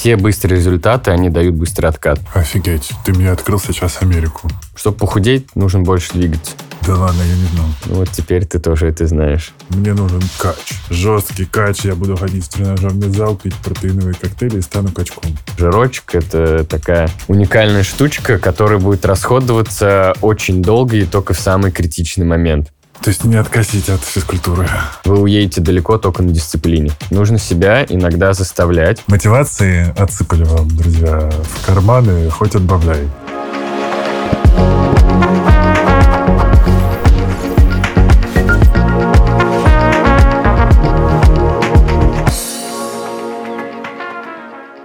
все быстрые результаты, они дают быстрый откат. Офигеть, ты мне открыл сейчас Америку. Чтобы похудеть, нужно больше двигаться. Да ладно, я не знал. Ну Вот теперь ты тоже это знаешь. Мне нужен кач. Жесткий кач. Я буду ходить в тренажерный зал, пить протеиновые коктейли и стану качком. Жирочек — это такая уникальная штучка, которая будет расходоваться очень долго и только в самый критичный момент. То есть не откосить от физкультуры. Вы уедете далеко только на дисциплине. Нужно себя иногда заставлять. Мотивации отсыпали вам, друзья, в карманы, хоть отбавляй.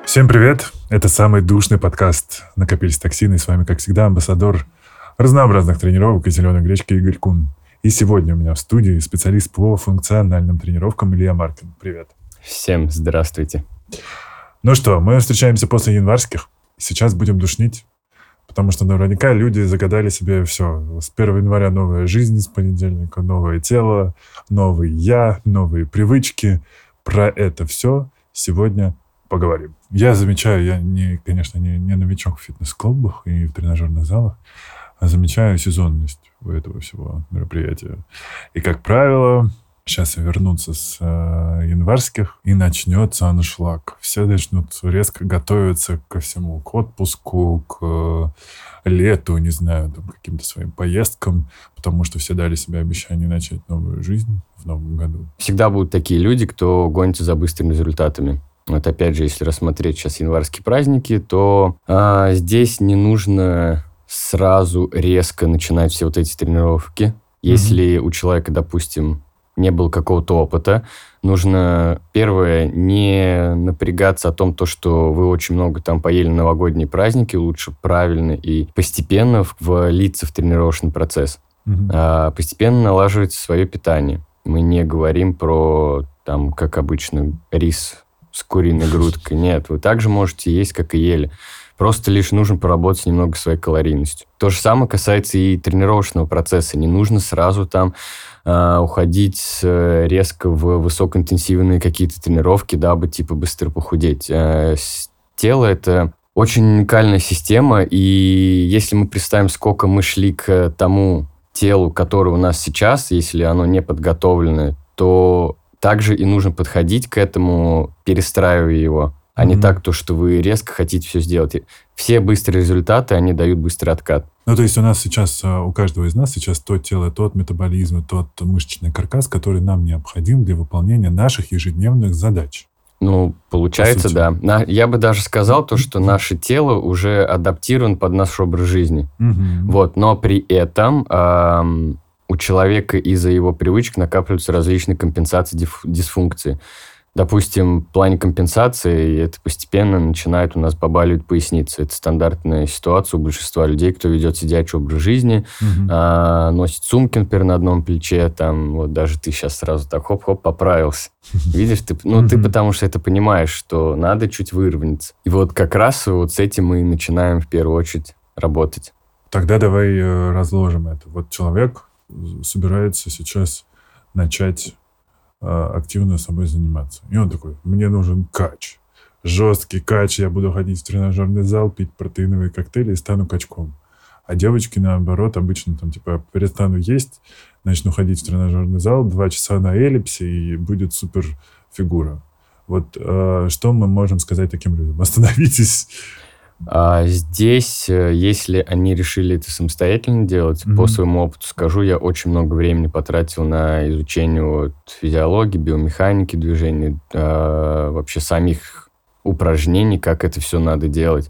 Всем привет! Это самый душный подкаст «Накопились токсины». И с вами, как всегда, амбассадор разнообразных тренировок и зеленой гречки Игорь Кун. И сегодня у меня в студии специалист по функциональным тренировкам Илья Маркин. Привет. Всем здравствуйте. Ну что, мы встречаемся после январских. Сейчас будем душнить, потому что наверняка люди загадали себе все. С 1 января новая жизнь, с понедельника новое тело, новый я, новые привычки. Про это все сегодня поговорим. Я замечаю, я, не, конечно, не, не новичок в фитнес-клубах и в тренажерных залах, а замечаю сезонность у этого всего мероприятия. И, как правило, сейчас вернутся с э, январских, и начнется аншлаг. Все начнут резко готовиться ко всему, к отпуску, к э, лету, не знаю, там, каким-то своим поездкам, потому что все дали себе обещание начать новую жизнь в новом году. Всегда будут такие люди, кто гонится за быстрыми результатами. Вот опять же, если рассмотреть сейчас январские праздники, то а, здесь не нужно сразу резко начинать все вот эти тренировки. Если mm-hmm. у человека, допустим, не было какого-то опыта, нужно, первое, не напрягаться о том, то, что вы очень много там поели на новогодние праздники, лучше правильно и постепенно влиться в тренировочный процесс. Mm-hmm. А, постепенно налаживать свое питание. Мы не говорим про, там, как обычно, рис с куриной грудкой. Нет, вы также можете есть, как и ели. Просто лишь нужно поработать немного своей калорийностью. То же самое касается и тренировочного процесса. Не нужно сразу там э, уходить э, резко в высокоинтенсивные какие-то тренировки, дабы типа быстро похудеть. Э, тело это очень уникальная система, и если мы представим, сколько мы шли к тому телу, которое у нас сейчас, если оно не подготовлено, то также и нужно подходить к этому, перестраивая его, а mm-hmm. не так, то, что вы резко хотите все сделать. Все быстрые результаты, они дают быстрый откат. Ну, то есть у нас сейчас, а, у каждого из нас сейчас то тело, тот метаболизм, тот мышечный каркас, который нам необходим для выполнения наших ежедневных задач. Ну, получается, По да. Я бы даже сказал то, что наше тело уже адаптировано под наш образ жизни. Угу. Вот, но при этом эм, у человека из-за его привычек накапливаются различные компенсации дисфункции. Допустим, в плане компенсации это постепенно начинает у нас побаливать поясница. Это стандартная ситуация у большинства людей, кто ведет сидячий образ жизни, угу. а, носит сумки, например, на одном плече, там, вот даже ты сейчас сразу так хоп-хоп поправился. Видишь, ты, ну, ты потому что это понимаешь, что надо чуть выровняться. И вот как раз вот с этим мы и начинаем в первую очередь работать. Тогда давай э, разложим это. Вот человек собирается сейчас начать э, активно собой заниматься. И он такой, мне нужен кач. Жесткий кач, я буду ходить в тренажерный зал, пить протеиновые коктейли и стану качком. А девочки, наоборот, обычно там, типа, перестану есть, начну ходить в тренажерный зал, два часа на эллипсе, и будет супер фигура. Вот э, что мы можем сказать таким людям? Остановитесь, а здесь, э, если они решили это самостоятельно делать, mm-hmm. по своему опыту скажу, я очень много времени потратил на изучение вот, физиологии, биомеханики движения, э, вообще самих упражнений, как это все надо делать.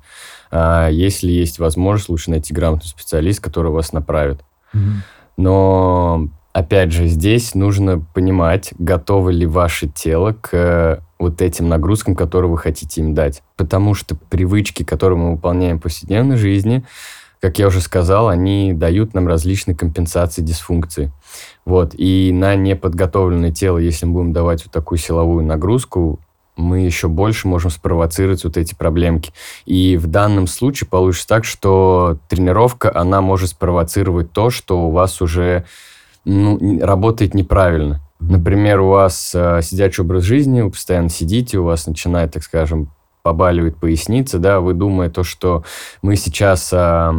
А если есть возможность, лучше найти грамотный специалист, который вас направит. Mm-hmm. Но опять же, здесь нужно понимать, готово ли ваше тело к вот этим нагрузкам, которые вы хотите им дать. Потому что привычки, которые мы выполняем в повседневной жизни, как я уже сказал, они дают нам различные компенсации дисфункции. Вот. И на неподготовленное тело, если мы будем давать вот такую силовую нагрузку, мы еще больше можем спровоцировать вот эти проблемки. И в данном случае получится так, что тренировка, она может спровоцировать то, что у вас уже ну, работает неправильно. Например, у вас э, сидячий образ жизни, вы постоянно сидите, у вас начинает, так скажем, побаливает поясница, да, вы думая то, что мы сейчас э,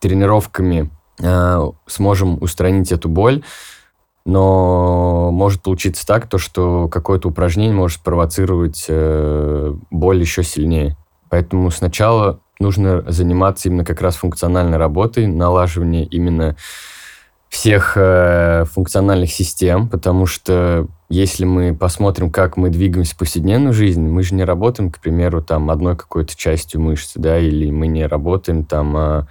тренировками э, сможем устранить эту боль, но может получиться так, то, что какое-то упражнение может провоцировать э, боль еще сильнее. Поэтому сначала нужно заниматься именно как раз функциональной работой, налаживание именно всех э, функциональных систем, потому что если мы посмотрим, как мы двигаемся в повседневную жизнь, мы же не работаем, к примеру, там одной какой-то частью мышцы, да, или мы не работаем там э,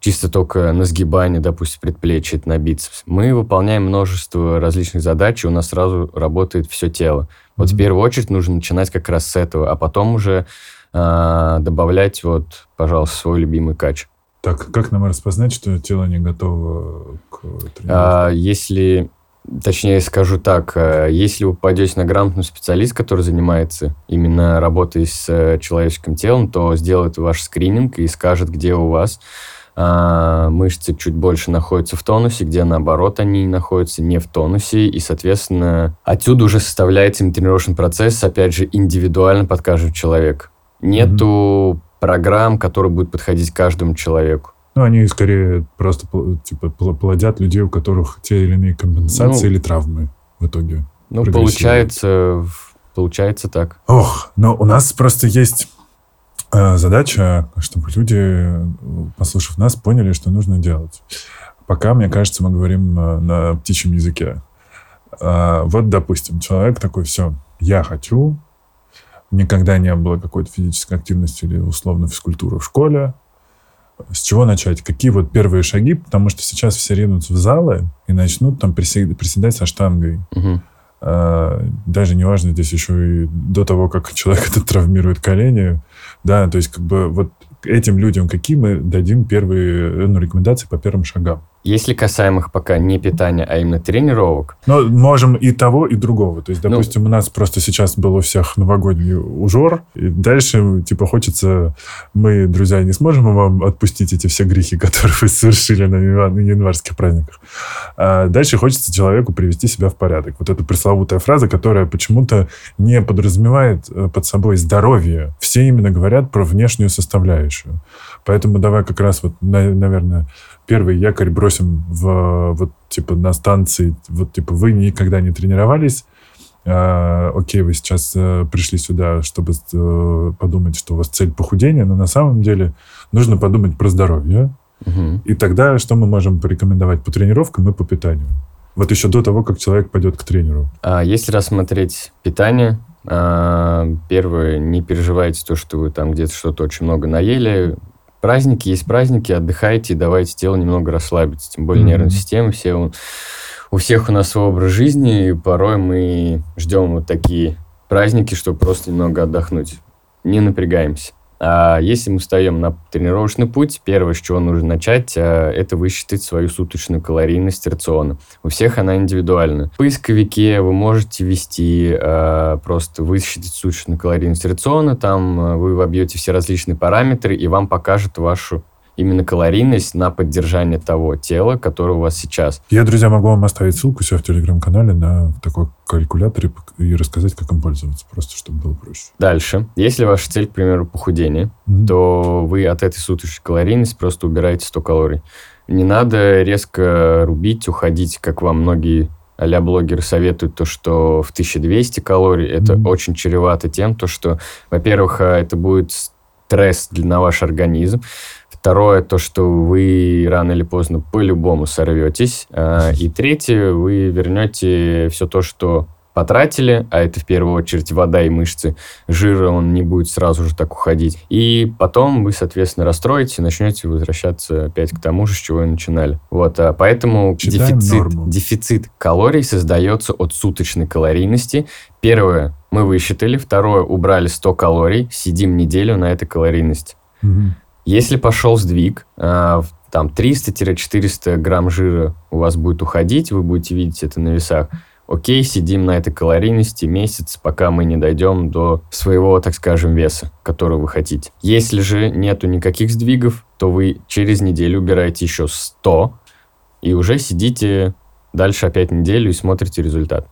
чисто только на сгибание, допустим, предплечья, на бицепс. Мы выполняем множество различных задач, и у нас сразу работает все тело. Вот mm-hmm. в первую очередь нужно начинать как раз с этого, а потом уже э, добавлять вот, пожалуйста, свой любимый кач. Так, как нам распознать, что тело не готово к тренировке? А, если, точнее скажу так, э, если вы попадете на грамотный специалист, который занимается именно работой с э, человеческим телом, то сделает ваш скрининг и скажет, где у вас а, мышцы чуть больше находятся в тонусе, где наоборот они находятся не в тонусе, и, соответственно, отсюда уже составляется тренировочный процесс, опять же, индивидуально под каждого человека. Нету mm-hmm программ, которые будут подходить каждому человеку. Ну, они скорее просто типа плодят людей, у которых те или иные компенсации ну, или травмы в итоге. Ну, получается, получается так. Ох, но у нас просто есть э, задача, чтобы люди, послушав нас, поняли, что нужно делать. Пока, мне кажется, мы говорим на, на птичьем языке. Э, вот, допустим, человек такой, все, я хочу никогда не было какой-то физической активности или условно физкультуры в школе. С чего начать? Какие вот первые шаги? Потому что сейчас все ринутся в залы и начнут там приседать со штангой. Угу. А, даже неважно здесь еще и до того, как человек это травмирует колени. Да, то есть как бы вот этим людям какие мы дадим первые ну, рекомендации по первым шагам? Если касаемых пока не питания, а именно тренировок. Но можем и того, и другого. То есть, ну, допустим, ну, у нас просто сейчас был у всех новогодний ужор, и дальше, типа, хочется... Мы, друзья, не сможем вам отпустить эти все грехи, которые вы совершили на январских праздниках. А дальше хочется человеку привести себя в порядок. Вот эта пресловутая фраза, которая почему-то не подразумевает э, под собой здоровье. Все именно говорят про внешнюю составляющую. Поэтому давай как раз вот, наверное, первый якорь бросим в, вот, типа, на станции, вот, типа, вы никогда не тренировались, а, окей, вы сейчас а, пришли сюда, чтобы а, подумать, что у вас цель похудения, но на самом деле нужно подумать про здоровье. Угу. И тогда что мы можем порекомендовать по тренировкам и по питанию? Вот еще до того, как человек пойдет к тренеру. А если рассмотреть питание, первое, не переживайте то, что вы там где-то что-то очень много наели, праздники есть праздники, отдыхайте, давайте тело немного расслабиться. Тем более mm-hmm. нервная система, все, у, у всех у нас свой образ жизни, и порой мы ждем вот такие праздники, чтобы просто немного отдохнуть. Не напрягаемся. А если мы встаем на тренировочный путь, первое, с чего нужно начать, а, это высчитать свою суточную калорийность рациона. У всех она индивидуальна. В поисковике вы можете ввести а, просто высчитать суточную калорийность рациона, там а, вы вобьете все различные параметры, и вам покажет вашу именно калорийность на поддержание того тела, которое у вас сейчас. Я, друзья, могу вам оставить ссылку все в телеграм-канале на такой калькулятор и рассказать, как им пользоваться, просто чтобы было проще. Дальше. Если ваша цель, к примеру, похудение, mm-hmm. то вы от этой суточной калорийности просто убираете 100 калорий. Не надо резко рубить, уходить, как вам многие а блогеры советуют то, что в 1200 калорий это mm-hmm. очень чревато тем, то, что, во-первых, а, это будет стресс для ваш организм. Второе, то, что вы рано или поздно по-любому сорветесь. А, и третье, вы вернете все то, что потратили, а это в первую очередь вода и мышцы, жира он не будет сразу же так уходить. И потом вы, соответственно, расстроите начнете возвращаться опять к тому же, с чего и начинали. Вот, а поэтому дефицит, дефицит калорий создается от суточной калорийности. Первое, мы высчитали. Второе, убрали 100 калорий, сидим неделю на этой калорийности. Угу. Если пошел сдвиг, а, там 300-400 грамм жира у вас будет уходить, вы будете видеть это на весах, окей, сидим на этой калорийности месяц, пока мы не дойдем до своего, так скажем, веса, который вы хотите. Если же нету никаких сдвигов, то вы через неделю убираете еще 100 и уже сидите дальше опять неделю и смотрите результат.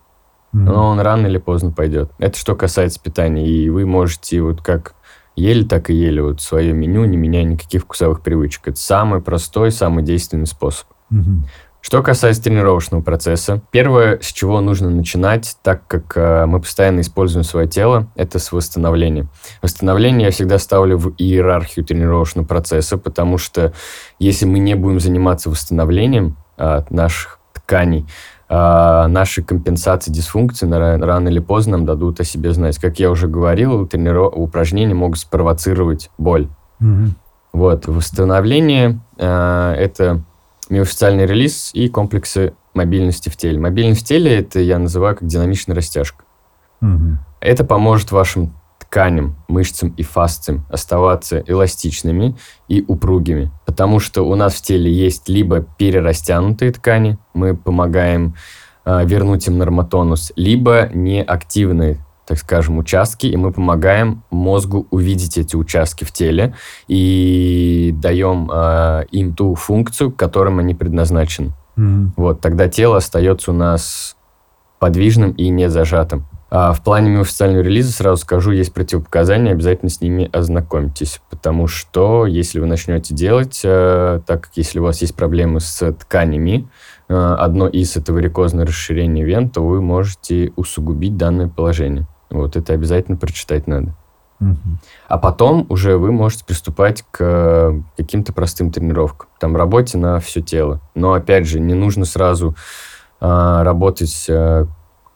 Mm-hmm. Но он рано или поздно пойдет. Это что касается питания. И вы можете, вот как ели так и ели вот свое меню, не меняя никаких вкусовых привычек. Это самый простой, самый действенный способ. Мгм. Что касается тренировочного процесса, первое, с чего нужно начинать, так как э, мы постоянно используем свое тело, это с восстановления. Восстановление я всегда ставлю в иерархию тренировочного процесса, потому что если мы не будем заниматься восстановлением э, наших тканей, наши компенсации дисфункции рано или поздно нам дадут о себе знать. Как я уже говорил, трениров... упражнения могут спровоцировать боль. Мгм. Вот, восстановление э, это миофициальный релиз и комплексы мобильности в теле. Мобильность в теле это я называю как динамичная растяжка. Мгм. Это поможет вашим тканям, мышцам и фасциям оставаться эластичными и упругими. Потому что у нас в теле есть либо перерастянутые ткани, мы помогаем э, вернуть им нормотонус, либо неактивные, так скажем, участки, и мы помогаем мозгу увидеть эти участки в теле и даем э, им ту функцию, к которым они предназначены. Мгм. Вот, тогда тело остается у нас подвижным и не зажатым. А в плане миофициального релиза, сразу скажу, есть противопоказания, обязательно с ними ознакомьтесь, потому что если вы начнете делать, э, так как если у вас есть проблемы с тканями, э, одно из это варикозное расширение вен, то вы можете усугубить данное положение. Вот это обязательно прочитать надо. А потом уже вы можете приступать к э, каким-то простым тренировкам. Там работе на все тело. Но опять же, не нужно сразу работать,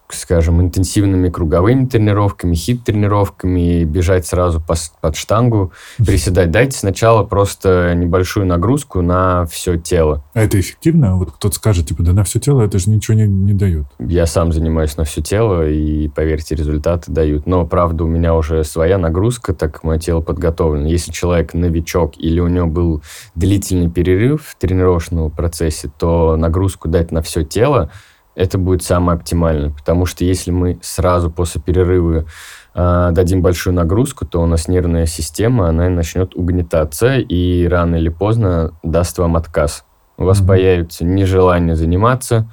скажем, интенсивными круговыми тренировками, хит-тренировками, бежать сразу пос- под штангу, приседать. Дайте сначала просто небольшую нагрузку на все тело. А это эффективно? Вот кто-то скажет, типа, да на все тело это же ничего не, не дает. Я сам занимаюсь на все тело, и, поверьте, результаты дают. Но, правда, у меня уже своя нагрузка, так мое тело подготовлено. Если человек новичок или у него был длительный перерыв в тренировочном процессе, то нагрузку дать на все тело, это будет самое оптимальное. Потому что если мы сразу после перерыва э, дадим большую нагрузку, то у нас нервная система, она начнет угнетаться, и рано или поздно даст вам отказ. У вас Мгм. появится нежелание заниматься,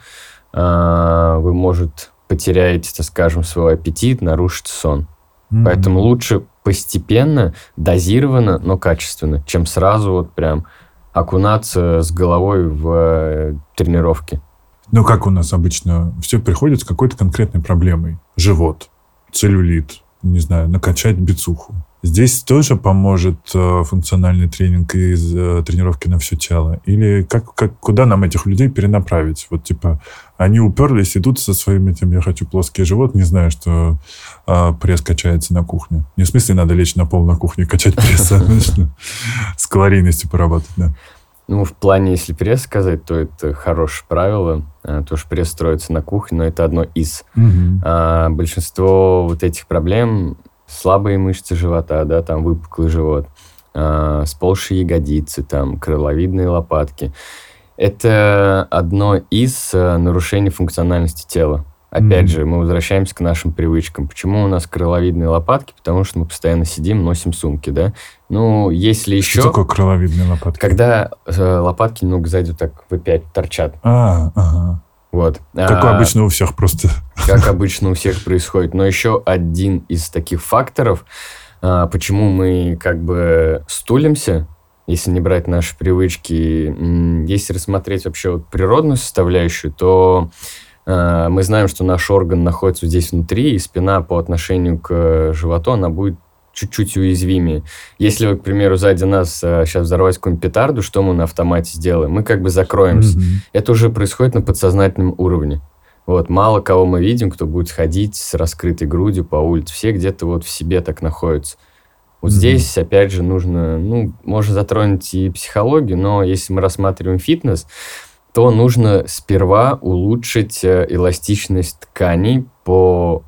а, вы, может, потеряете, так скажем, свой аппетит, нарушится сон. Мгм. Поэтому лучше постепенно, дозированно, но качественно, чем сразу вот прям окунаться с головой в э, тренировки. Ну, как у нас обычно, все приходит с какой-то конкретной проблемой. Живот, целлюлит, не знаю, накачать бицуху. Здесь тоже поможет э, функциональный тренинг из э, тренировки на все тело? Или как, как, куда нам этих людей перенаправить? Вот типа они уперлись, идут со своим этим «я хочу плоский живот», не знаю, что э, пресс качается на кухне. Не в смысле надо лечь на пол на кухне качать пресс, а с калорийностью поработать, да. Ну, в плане, если пресс сказать, то это хорошее правило, то что пресс строится на кухне, но это одно из. Мгм. А, большинство вот этих проблем слабые мышцы живота, да, там выпуклый живот, а, сползшие ягодицы, там крыловидные лопатки. Это одно из а, нарушений функциональности тела. Опять Мгм. же, мы возвращаемся к нашим привычкам. Почему у нас крыловидные лопатки? Потому что мы постоянно сидим, носим сумки, да. Ну, если еще... Что такое крыловидные лопатки? Когда э, лопатки немного сзади вот так в пять торчат. А, ага. Вот. Как А, обычно у всех просто. как обычно у всех происходит. Но еще один из таких факторов, а, почему мы как бы стулимся, если не брать наши привычки, если рассмотреть вообще вот природную составляющую, то мы знаем, что наш орган находится здесь внутри, и спина по отношению к животу, она будет чуть-чуть уязвимее. Если, вот, к примеру, сзади нас сейчас взорвать какую-нибудь петарду, что мы на автомате сделаем? Мы как бы закроемся. Мгм. Это уже происходит на подсознательном уровне. Вот, мало кого мы видим, кто будет ходить с раскрытой грудью по улице. Все где-то вот в себе так находятся. Вот Мгм. здесь, опять же, нужно, ну, можно затронуть и психологию, но если мы рассматриваем фитнес, то нужно сперва улучшить э, эластичность тканей по,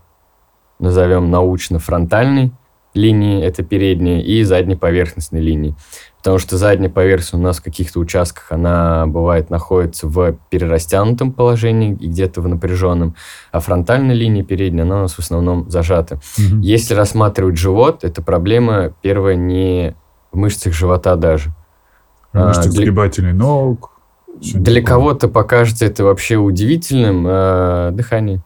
назовем, научно-фронтальной линии, это передняя, и задней поверхностной линии. Потому что задняя поверхность у нас в каких-то участках, она бывает находится в перерастянутом положении и где-то в напряженном, а фронтальная линия передняя, она у нас в основном зажата. Мгм. Если рассматривать живот, это проблема первая не в мышцах живота даже. Мышцы а, для- сгибателей ног. Для кого-то покажется это вообще удивительным. э, дыхание.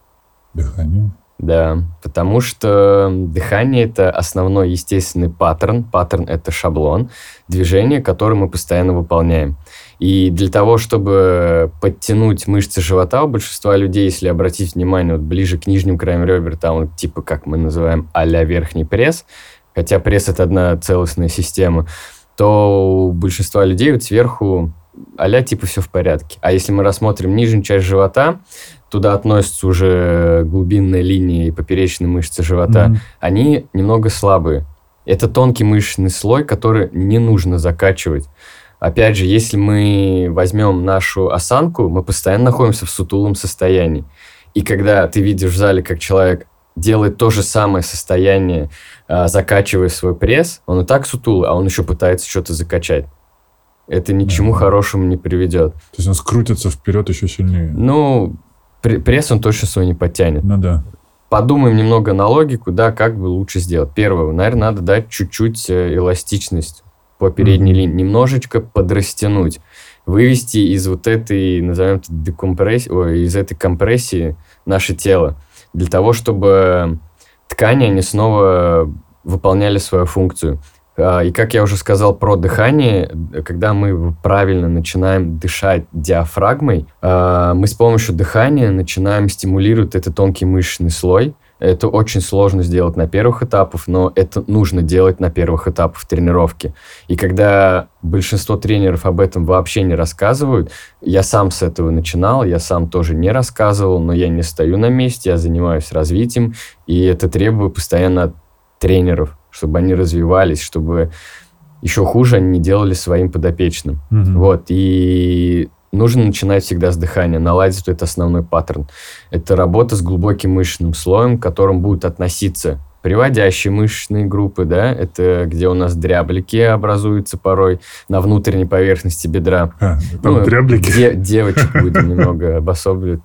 Дыхание. Да, потому что дыхание – это основной естественный паттерн. Паттерн – это шаблон движения, который мы постоянно выполняем. И для того, чтобы подтянуть мышцы живота у большинства людей, если обратить внимание вот ближе к нижним краям ребер, там вот типа, как мы называем, а верхний пресс, хотя пресс – это одна целостная система, то у большинства людей вот сверху а типа все в порядке. А если мы рассмотрим нижнюю часть живота, туда относятся уже глубинная линия и поперечные мышцы живота, mm-hmm. они немного слабые. Это тонкий мышечный слой, который не нужно закачивать. Опять же, если мы возьмем нашу осанку, мы постоянно находимся в сутулом состоянии. И когда ты видишь в зале, как человек делает то же самое состояние, а, закачивая свой пресс, он и так сутулый, а он еще пытается что-то закачать. Это ничему ага. хорошему не приведет. То есть он скрутится вперед еще сильнее. Ну, пресс он точно свой не подтянет. Ну да. Подумаем немного на логику, да, как бы лучше сделать. Первое, наверное, надо дать чуть-чуть э, эластичность по передней mm-hmm. линии, немножечко подрастянуть, вывести из вот этой, назовем это, декомпрессии, ой, из этой компрессии наше тело, для того, чтобы ткани, они снова выполняли свою функцию. А, и как я уже сказал про дыхание, когда мы правильно начинаем дышать диафрагмой, а, мы с помощью дыхания начинаем стимулировать этот тонкий мышечный слой. Это очень сложно сделать на первых этапах, но это нужно делать на первых этапах тренировки. И когда большинство тренеров об этом вообще не рассказывают, я сам с этого начинал, я сам тоже не рассказывал, но я не стою на месте, я занимаюсь развитием, и это требует постоянно от тренеров чтобы они развивались, чтобы еще хуже они не делали своим подопечным. Mm-hmm. Вот, и нужно начинать всегда с дыхания, наладить этот основной паттерн. Это работа с глубоким мышечным слоем, к которому будут относиться приводящие мышечные группы, да, это где у нас дряблики образуются порой на внутренней поверхности бедра. А, там ну, дряблики? Де, девочек будем немного обособливать.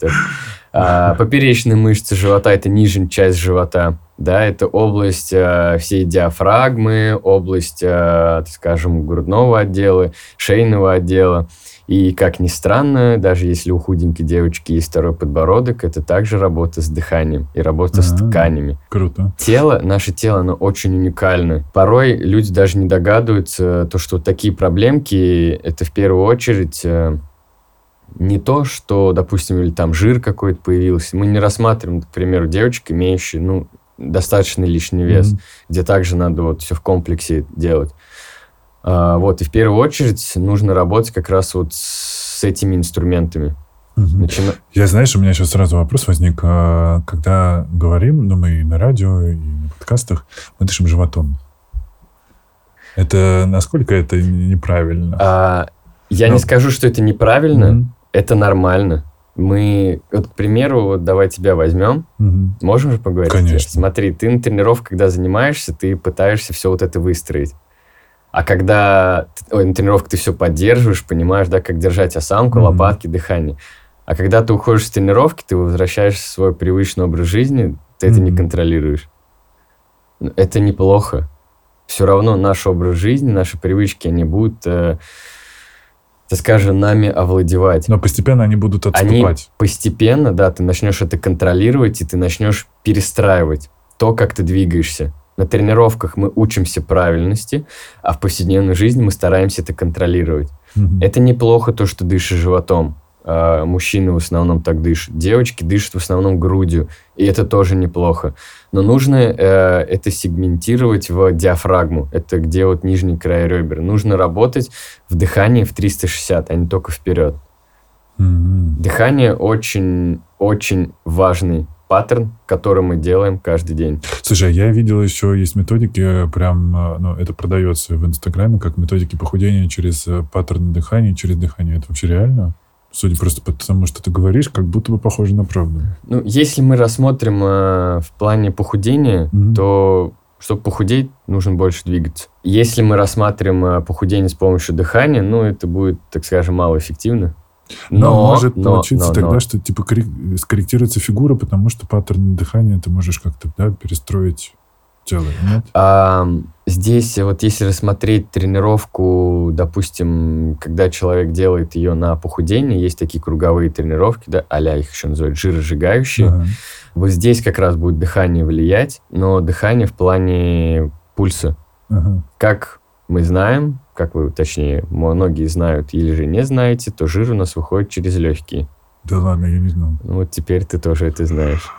А, поперечные мышцы живота – это нижняя часть живота да, это область э, всей диафрагмы, область, э, скажем, грудного отдела, шейного отдела. И, как ни странно, даже если у худенькой девочки есть второй подбородок, это также работа с дыханием и работа А-а-а, с а, тканями. Круто. Тело, наше тело, оно очень уникально. Порой люди даже не догадываются, то, что такие проблемки, это в первую очередь э, не то, что, допустим, или там жир какой-то появился. Мы не рассматриваем, к примеру, девочек, имеющие, ну, достаточно лишний вес, mm-hmm. где также надо вот все в комплексе делать. А, вот, и в первую очередь нужно работать как раз вот с этими инструментами. Угу. Начина... Я, знаешь, у меня сейчас сразу вопрос возник. А, когда говорим, ну, мы и на радио, и на подкастах, мы дышим животом. Это насколько это неправильно? А, я Но... не ну. скажу, что это неправильно. Угу. Это нормально. Мы, вот, к примеру, вот давай тебя возьмем. Угу. Можем же поговорить? Конечно. Смотри, ты на тренировках, когда занимаешься, ты пытаешься все вот это выстроить. А когда ой, на тренировках ты все поддерживаешь, понимаешь, да, как держать осанку, mm лопатки, дыхание. А когда ты уходишь с тренировки, ты возвращаешься в свой привычный образ жизни, ты mm это не контролируешь. Это неплохо. Все равно наш образ жизни, наши привычки, они будут э, так скажем, нами овладевать. Но постепенно они будут отступать. Они постепенно, да, ты начнешь это контролировать, и ты начнешь перестраивать то, как ты двигаешься. На тренировках мы учимся правильности, а в повседневной жизни мы стараемся это контролировать. Угу. Это неплохо то, что дышишь животом. А, мужчины в основном так дышат. Девочки дышат в основном грудью, и это тоже неплохо. Но нужно э, это сегментировать в диафрагму. Это где вот нижний край ребер. Нужно работать в дыхании в 360, а не только вперед. Mm-hmm. Дыхание очень-очень важный паттерн, который мы делаем каждый день. Слушай, я видел еще есть методики, прям, э, ну, это продается в Инстаграме, как методики похудения через э, паттерн дыхания, через дыхание. Это вообще реально? Судя просто по тому, что ты говоришь, как будто бы похоже на правду. Ну, если мы рассмотрим э, в плане похудения, mm-hmm. то чтобы похудеть, нужно больше двигаться. Если мы рассматриваем э, похудение с помощью дыхания, ну, это будет, так скажем, малоэффективно. Но, но может но, получиться но, тогда, но. что типа скорректируется фигура, потому что паттерн дыхания ты можешь как-то да, перестроить тело, нет? А, здесь вот если рассмотреть тренировку, допустим, когда человек делает ее на похудение, есть такие круговые тренировки, да, а их еще называют жиросжигающие. Ага. Вот здесь как раз будет дыхание влиять, но дыхание в плане пульса. Ага. Как мы знаем, как вы, точнее, многие знают или же не знаете, то жир у нас выходит через легкие. Да ладно, я не знал. Ну вот теперь ты тоже это знаешь.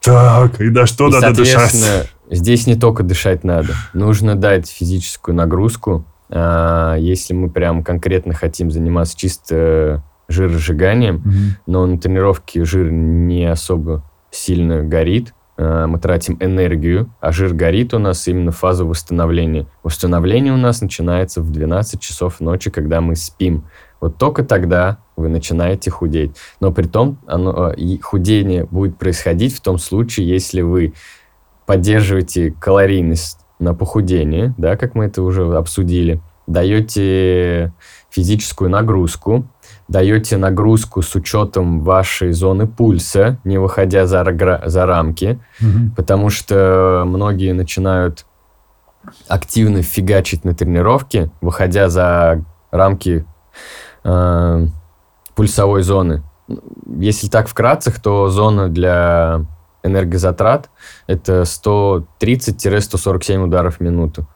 Так, и на что и, надо дышать? Здесь не только дышать надо. Нужно дать физическую нагрузку. А, если мы прям конкретно хотим заниматься чисто жиросжиганием, mm-hmm. но на тренировке жир не особо сильно горит, а, мы тратим энергию, а жир горит у нас именно в фазу восстановления. Восстановление у нас начинается в 12 часов ночи, когда мы спим. Вот только тогда вы начинаете худеть. Но при том оно, и худение будет происходить в том случае, если вы поддерживаете калорийность на похудение, да, как мы это уже обсудили, даете физическую нагрузку, даете нагрузку с учетом вашей зоны пульса, не выходя за, за рамки, угу. потому что многие начинают активно фигачить на тренировке, выходя за рамки э, пульсовой зоны. Если так вкратце, то зона для энергозатрат это 130-147 ударов в минуту.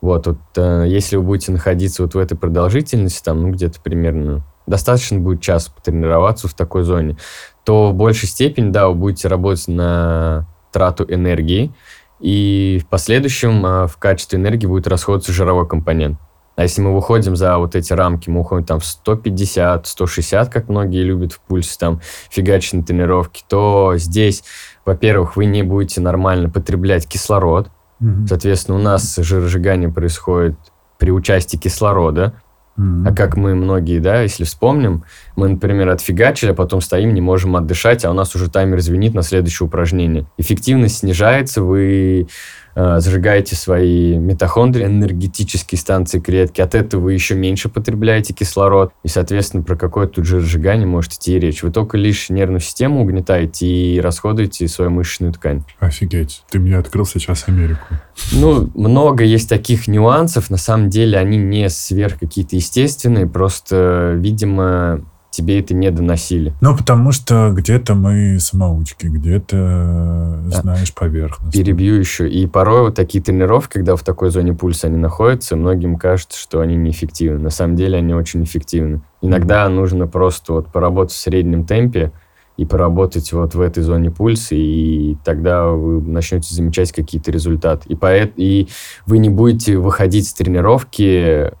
Вот, вот э, если вы будете находиться вот в этой продолжительности, там, ну, где-то примерно, достаточно будет час потренироваться в такой зоне, то в большей степени, да, вы будете работать на трату энергии, и в последующем э, в качестве энергии будет расходоваться жировой компонент. А если мы выходим за вот эти рамки, мы уходим там в 150, 160, как многие любят в пульсе, там фигачить на тренировке, то здесь, во-первых, вы не будете нормально потреблять кислород. Угу. Соответственно, у нас жиросжигание происходит при участии кислорода. Mm-hmm. А как мы многие, да, если вспомним, мы, например, отфигачили, а потом стоим, не можем отдышать, а у нас уже таймер звенит на следующее упражнение. Эффективность снижается, вы зажигаете свои митохондрии, энергетические станции клетки, от этого вы еще меньше потребляете кислород, и, соответственно, про какое тут жиросжигание может идти речь. Вы только лишь нервную систему угнетаете и расходуете свою мышечную ткань. Офигеть, ты мне открыл сейчас Америку. Ну, много есть таких нюансов, на самом деле они не сверх какие-то естественные, просто, видимо, тебе это не доносили. Ну, потому что где-то мы самоучки, где-то, да. знаешь, поверхность. Перебью еще. И порой вот такие тренировки, когда в такой зоне пульса они находятся, многим кажется, что они неэффективны. На самом деле они очень эффективны. Иногда mm-hmm. нужно просто вот поработать в среднем темпе, и поработать вот в этой зоне пульса, и тогда вы начнете замечать какие-то результаты. И, поэт, и вы не будете выходить с тренировки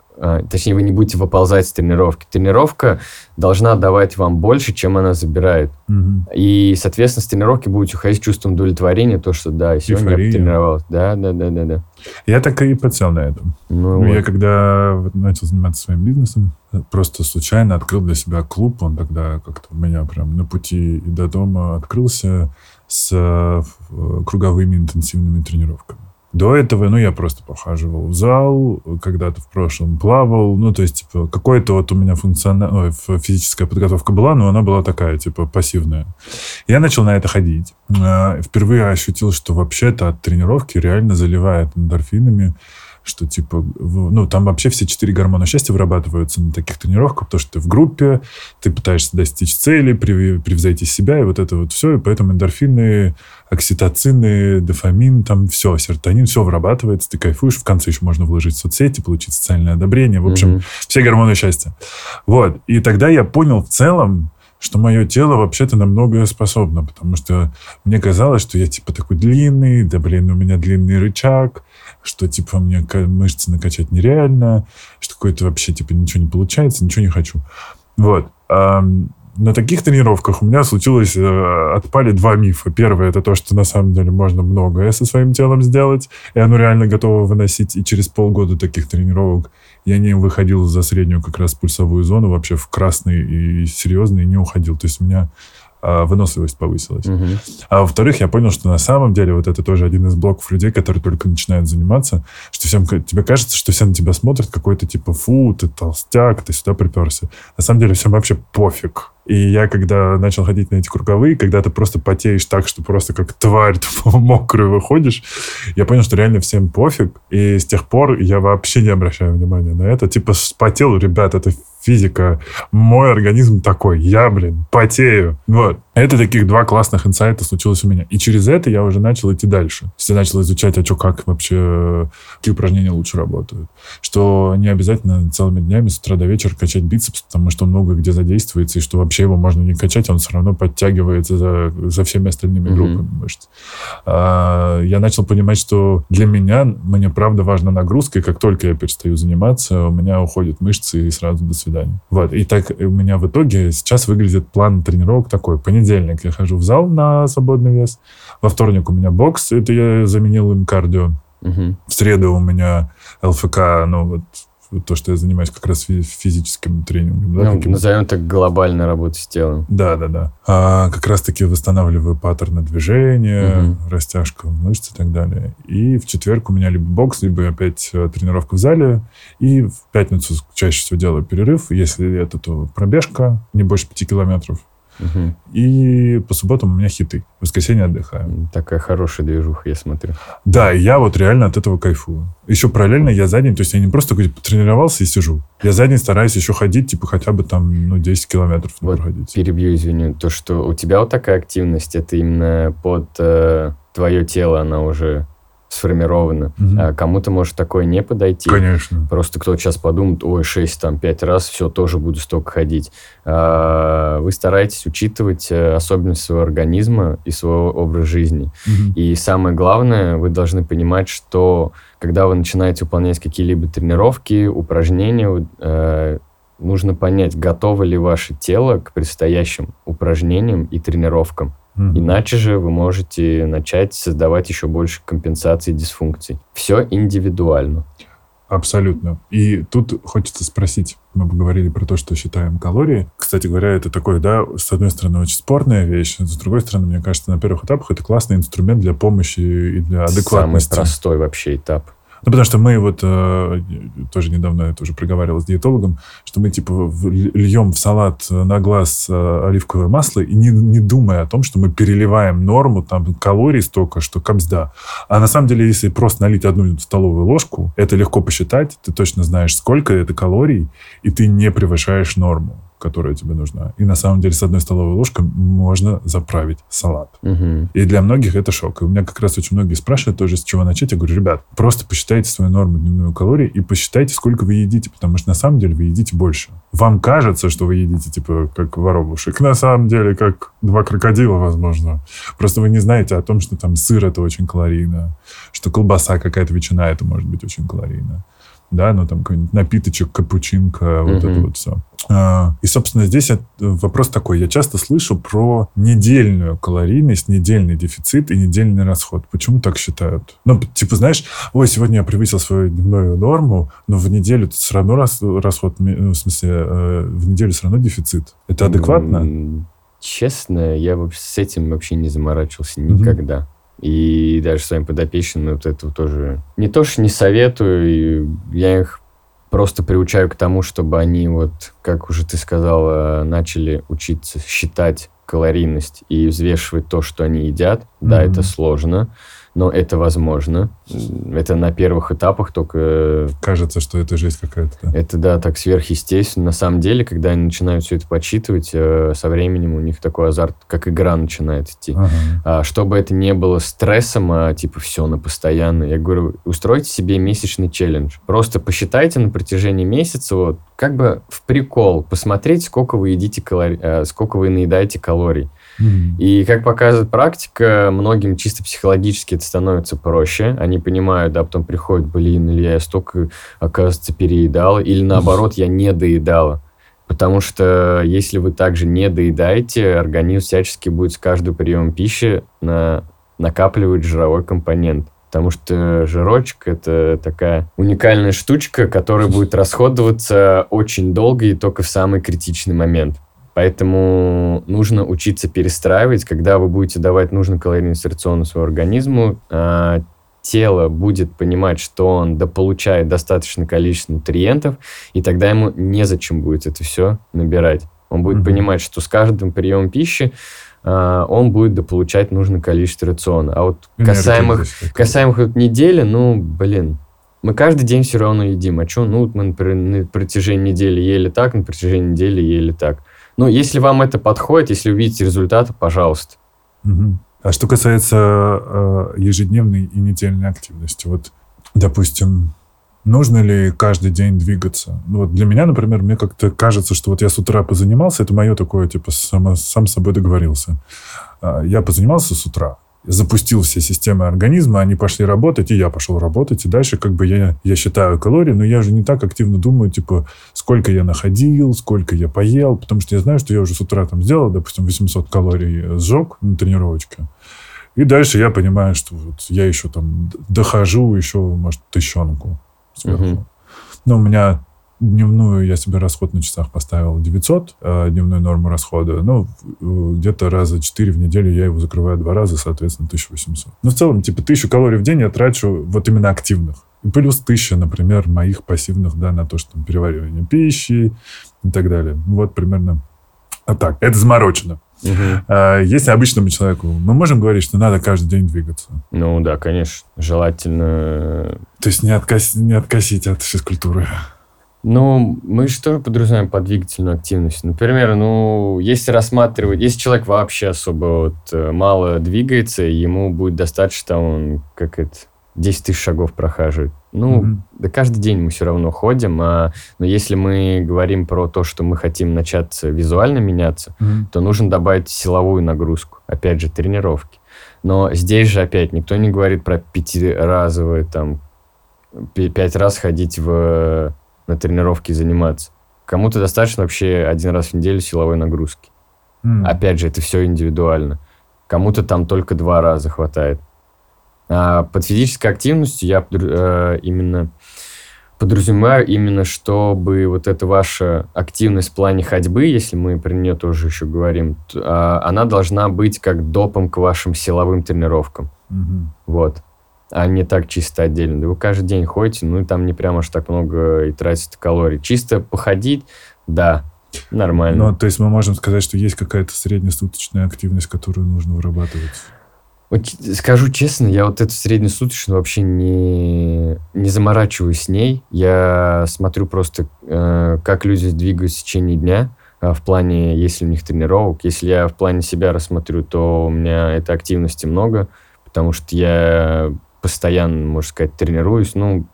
точнее, вы не будете выползать с тренировки. Тренировка должна давать вам больше, чем она забирает. Угу. И, соответственно, с тренировки будете уходить с чувством удовлетворения, то, что да, сегодня Эйфория. я потренировался. Да, да, да, да, да. Я так и подсел на этом. Ну, я вот. когда начал заниматься своим бизнесом, просто случайно открыл для себя клуб. Он тогда как-то у меня прям на пути до дома открылся с э, круговыми интенсивными тренировками. До этого, ну, я просто похаживал в зал, когда-то в прошлом плавал, ну, то есть, типа, какой-то вот у меня функциональная, физическая подготовка была, но она была такая, типа, пассивная. Я начал на это ходить. А, впервые ощутил, что вообще-то от тренировки реально заливает эндорфинами что типа, ну, там вообще все четыре гормона счастья вырабатываются на таких тренировках, потому что ты в группе, ты пытаешься достичь цели, превзойти себя, и вот это вот все, и поэтому эндорфины, окситоцины, дофамин, там все, серотонин, все вырабатывается, ты кайфуешь, в конце еще можно вложить в соцсети, получить социальное одобрение, в общем, mm-hmm. все гормоны счастья. Вот, и тогда я понял в целом, что мое тело вообще-то на многое способно, потому что мне казалось, что я типа такой длинный, да блин, у меня длинный рычаг, что типа мне мышцы накачать нереально, что какое-то вообще типа ничего не получается, ничего не хочу. Вот. На таких тренировках у меня случилось, э, отпали два мифа. Первый это то, что на самом деле можно многое со своим телом сделать, и оно реально готово выносить. И через полгода таких тренировок я не выходил за среднюю как раз пульсовую зону, вообще в красный и серьезный не уходил. То есть у меня выносливость повысилась. Угу. А во-вторых, я понял, что на самом деле вот это тоже один из блоков людей, которые только начинают заниматься, что всем тебе кажется, что все на тебя смотрят какой-то типа фу, ты толстяк, ты сюда приперся. На самом деле всем вообще пофиг. И я, когда начал ходить на эти круговые, когда ты просто потеешь так, что просто как тварь мокрую выходишь, я понял, что реально всем пофиг. И с тех пор я вообще не обращаю внимания на это. Типа спотел, ребят, это физика. Мой организм такой. Я, блин, потею. Вот. Это таких два классных инсайта случилось у меня. И через это я уже начал идти дальше. То есть я начал изучать, а что, как вообще, какие упражнения лучше работают. Что не обязательно целыми днями с утра до вечера качать бицепс, потому что он много где задействуется, и что вообще его можно не качать, он все равно подтягивается за, за всеми остальными mm-hmm. группами мышц. А, я начал понимать, что для меня, мне правда важна нагрузка, и как только я перестаю заниматься, у меня уходят мышцы, и сразу до свидания. Вот. И так у меня в итоге сейчас выглядит план тренировок такой. Понедельник понедельник я хожу в зал на свободный вес. Во вторник у меня бокс, это я заменил им кардио. Угу. В среду у меня ЛФК, ну вот то, что я занимаюсь как раз физическим тренингом. Да, ну, назовем так глобальная работа с телом. Да, да, да. А как раз-таки восстанавливаю паттерны движения, угу. растяжка мышц и так далее. И в четверг у меня либо бокс, либо опять э, тренировка в зале. И в пятницу чаще всего делаю перерыв. Если это, то пробежка не больше пяти километров. Угу. И по субботам у меня хиты. В воскресенье отдыхаю. Такая хорошая движуха, я смотрю. Да, я вот реально от этого кайфую. Еще параллельно я за день, то есть я не просто потренировался и сижу. Я за день стараюсь еще ходить, типа хотя бы там, ну, 10 километров вот проходить. Перебью, извини. То, что у тебя вот такая активность, это именно под э, твое тело, она уже сформировано. Угу. А кому-то может такое не подойти. Конечно. Просто кто-то сейчас подумает, ой, 6, там, 5 раз, все, тоже буду столько ходить. А, вы стараетесь учитывать э, особенности своего организма и своего образа жизни. Угу. И самое главное, вы должны понимать, что когда вы начинаете выполнять какие-либо тренировки, упражнения, э, нужно понять, готово ли ваше тело к предстоящим упражнениям и тренировкам. Mm-hmm. Иначе же вы можете начать создавать еще больше компенсаций дисфункций. Все индивидуально. Абсолютно. И тут хочется спросить, мы поговорили про то, что считаем калории. Кстати говоря, это такой, да, с одной стороны, очень спорная вещь, с другой стороны, мне кажется, на первых этапах это классный инструмент для помощи и для адекватности. Самый простой вообще этап. Ну, потому что мы вот э, тоже недавно это уже проговаривал с диетологом, что мы типа льем в салат на глаз э, оливковое масло и не, не думая о том, что мы переливаем норму там калорий столько, что капсда. А на самом деле, если просто налить одну столовую ложку, это легко посчитать, ты точно знаешь, сколько это калорий, и ты не превышаешь норму которая тебе нужна. И на самом деле с одной столовой ложкой можно заправить салат. Угу. И для многих это шок. И у меня как раз очень многие спрашивают тоже, с чего начать. Я говорю, ребят, просто посчитайте свою норму дневную калорий и посчитайте, сколько вы едите, потому что на самом деле вы едите больше. Вам кажется, что вы едите, типа, как воробушек. На самом деле, как два крокодила, возможно. Просто вы не знаете о том, что там сыр это очень калорийно, что колбаса какая-то ветчина это может быть очень калорийно да, ну там какой-нибудь напиточек, капучинка, mm-hmm. вот это вот все. А, и, собственно, здесь вопрос такой. Я часто слышу про недельную калорийность, недельный дефицит и недельный расход. Почему так считают? Ну, типа, знаешь, ой, сегодня я превысил свою дневную норму, но в неделю все равно рас, расход, ну, в смысле, э, в неделю все равно дефицит. Это адекватно? Честно, я с этим вообще не заморачивался никогда. И даже своим подопечным вот это тоже не то, что не советую, я их просто приучаю к тому, чтобы они вот, как уже ты сказала, начали учиться считать калорийность и взвешивать то, что они едят. Mm-hmm. Да, это сложно но это возможно. Это на первых этапах только... Кажется, что это жизнь какая-то. Да? Это, да, так сверхъестественно. На самом деле, когда они начинают все это подсчитывать, э, со временем у них такой азарт, как игра начинает идти. Ага. А, чтобы это не было стрессом, а типа все на постоянно. Я говорю, устройте себе месячный челлендж. Просто посчитайте на протяжении месяца, вот, как бы в прикол, посмотреть, сколько вы едите калорий, э, сколько вы наедаете калорий. И, как показывает практика, многим чисто психологически это становится проще. Они понимают, да, потом приходят, блин, или я столько, оказывается, переедал, или наоборот, я не доедала. Потому что если вы также не доедаете, организм всячески будет с каждым приемом пищи на, накапливать жировой компонент. Потому что жирочек – это такая уникальная штучка, которая будет расходоваться очень долго и только в самый критичный момент. Поэтому нужно учиться перестраивать, когда вы будете давать нужный калорийность рациону своему организму, а, тело будет понимать, что он дополучает достаточное количество нутриентов, и тогда ему незачем будет это все набирать. Он будет Мгм. понимать, что с каждым приемом пищи а, он будет дополучать нужное количество рациона. А вот касаемых, касаемых вот недели, ну, блин, мы каждый день все равно едим. А что, ну, вот мы например, на протяжении недели ели так, на протяжении недели ели так. Ну, если вам это подходит, если увидите результаты, пожалуйста. Мгм. А что касается э, ежедневной и недельной активности, вот, допустим, нужно ли каждый день двигаться? Ну, вот для меня, например, мне как-то кажется, что вот я с утра позанимался, это мое такое, типа, само- сам с собой договорился. А, Я позанимался с утра, запустил все системы организма, они пошли работать, и я пошел работать, и дальше как бы я, я считаю калории, но я же не так активно думаю, типа, сколько я находил, сколько я поел, потому что я знаю, что я уже с утра там сделал, допустим, 800 калорий сжег на тренировочке, и дальше я понимаю, что вот я еще там дохожу еще, может, тысячонку сверху. Мгм. Ну, у меня дневную, я себе расход на часах поставил 900, э, дневную норму расхода. Ну, э, где-то раза 4 в неделю я его закрываю два раза, соответственно, 1800. Ну, в целом, типа, 1000 калорий в день я трачу вот именно активных. И плюс 1000, например, моих пассивных, да, на то, что там, переваривание пищи и так далее. Вот примерно а так. Это заморочено. А Если обычному человеку, мы можем говорить, что надо каждый день двигаться. Ну да, конечно. Желательно То есть не, откос- не откосить от физкультуры. Ну, мы что подразумеваем под двигательную активность? Например, ну, если рассматривать, если человек вообще особо вот э, мало двигается, ему будет достаточно, там, он, как это, 10 тысяч шагов прохаживает. Ну, Мгм. да каждый день мы все равно ходим, а, но если мы говорим про то, что мы хотим начать визуально меняться, то нужно добавить силовую нагрузку, опять же, тренировки. Но здесь же опять никто не говорит про пятиразовые, там, пять раз ходить в, на тренировки и заниматься. Кому-то достаточно вообще один раз в неделю силовой нагрузки. М. Опять же, это все индивидуально. Кому-то там только два раза хватает. А под физической активностью я э, именно подразумеваю именно, чтобы вот эта ваша активность в плане ходьбы, если мы про нее тоже еще говорим, т- а, она должна быть как допом к вашим силовым тренировкам. Мгм. Вот. А не так чисто отдельно. Да вы каждый день ходите, ну и там не прям аж так много и тратите калорий. Чисто походить, да, нормально. Ну, то есть мы можем сказать, что есть какая-то среднесуточная активность, которую нужно вырабатывать. Скажу честно, я вот эту среднесуточную вообще не, не заморачиваюсь с ней. Я смотрю просто, э, как люди двигаются в течение дня, а в плане, если у них тренировок. Если я в плане себя рассмотрю, то у меня этой активности много, потому что я постоянно, можно сказать, тренируюсь. Ну,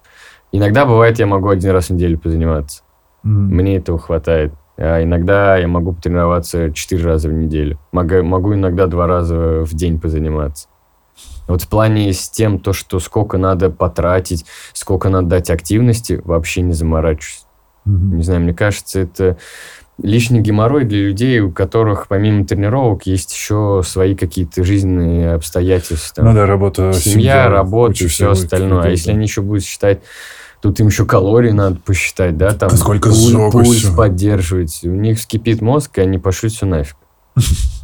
иногда бывает, я могу один раз в неделю позаниматься. Мгм. Мне этого хватает. А иногда я могу потренироваться четыре раза в неделю. Могу, могу иногда два раза в день позаниматься. Вот в плане с тем, то, что сколько надо потратить, сколько надо дать активности, вообще не заморачиваюсь. Мгм. Не знаю, мне кажется, это лишний геморрой для людей, у которых помимо тренировок есть еще свои какие-то жизненные обстоятельства. Ну да, работа, Семья, работа куча и все остальное. А если они еще будут считать, тут им еще калории надо посчитать, да, там сколько пуль- пульс поддерживать. У них вскипит мозг, и они пошлют все нафиг.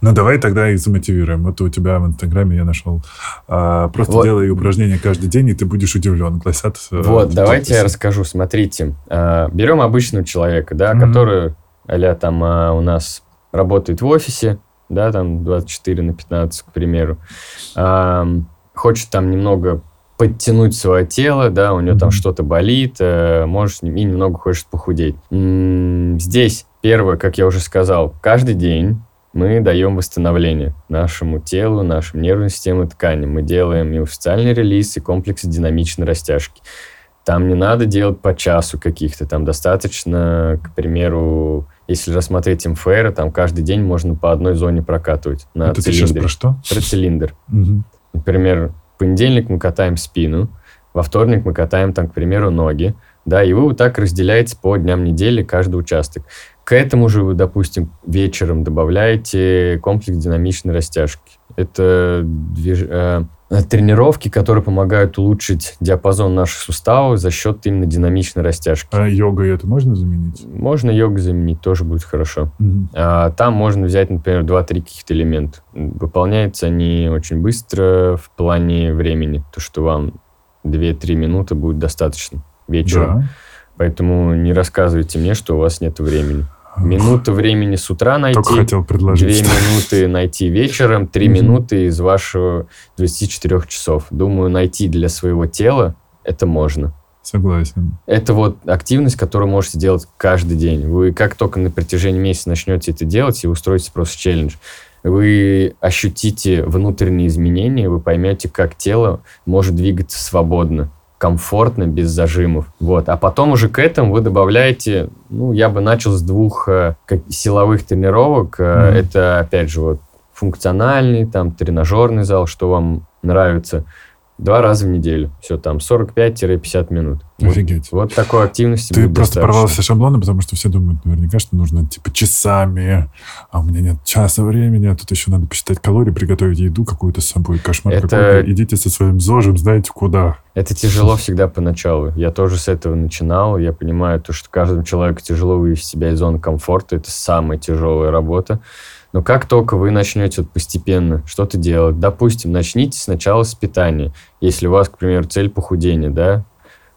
Ну, давай тогда и замотивируем. Вот у тебя в Инстаграме я нашел. а, просто Вот. делай упражнения каждый день, и ты будешь удивлен. Гласят. э, Вот, давайте я расскажу. Смотрите, а, берем обычного человека, да, Мгм. который а там а, у нас работает в офисе, да, там 24 на 15, к примеру, Ам, хочет там немного подтянуть свое тело, да, у него там Мгм. что-то болит, э, может, и немного хочет похудеть. М, Здесь первое, как я уже сказал, каждый день мы даем восстановление нашему телу, нашим нервной системе, тканям. Мы делаем миофасциальный релиз и комплексы динамичной растяжки. Там не надо делать по часу каких-то, там достаточно, к примеру, если рассмотреть МФР, там каждый день можно по одной зоне прокатывать на Это ты сейчас цилиндре. про что? Про цилиндр. Мгм. Например, в понедельник мы катаем спину, во вторник мы катаем, там, к примеру, ноги, да, и вы вот так разделяете по дням недели каждый участок. К этому же вы, допустим, вечером добавляете комплекс динамичной растяжки. Это движ- э, тренировки, которые помогают улучшить диапазон наших суставов за счет именно динамичной растяжки. А йогой это можно заменить? Можно йогу заменить, тоже будет хорошо. Мгм. А, Там можно взять, например, 2-3 каких-то элемента. Выполняются они очень быстро в плане времени. То, что вам 2-3 минуты будет достаточно вечером. Да. Поэтому не рассказывайте мне, что у вас нет времени. Минута времени с утра найти. Только хотел предложить. Две минуты найти вечером, три минуты из вашего 24 часов. Думаю, найти для своего тела это можно. Согласен. Это вот активность, которую можете делать каждый день. Вы как только на протяжении месяца начнете это делать и устроите просто челлендж, вы ощутите внутренние изменения, вы поймете, как тело может двигаться свободно комфортно, без зажимов. Вот. А потом уже к этому вы добавляете, ну, я бы начал с двух э, как, силовых тренировок. Mm-hmm. Это, опять же, вот функциональный, там, тренажерный зал, что вам нравится. Два раза в неделю. Все там 45-50 минут. Офигеть. Вот, вот такой активности Ты просто порвал все шаблоны, потому что все думают наверняка, что нужно типа часами, а у меня нет часа времени, а тут еще надо посчитать калории, приготовить еду какую-то с собой. Кошмар Это... какой-то. Идите со своим зожем, знаете куда. Это тяжело всегда поначалу. Я тоже с этого начинал. Я понимаю то, что каждому человеку тяжело вывести себя из зоны комфорта. Это самая тяжелая работа. Но как только вы начнете постепенно что-то делать, допустим, начните сначала с питания. Если у вас, к примеру, цель похудения, да,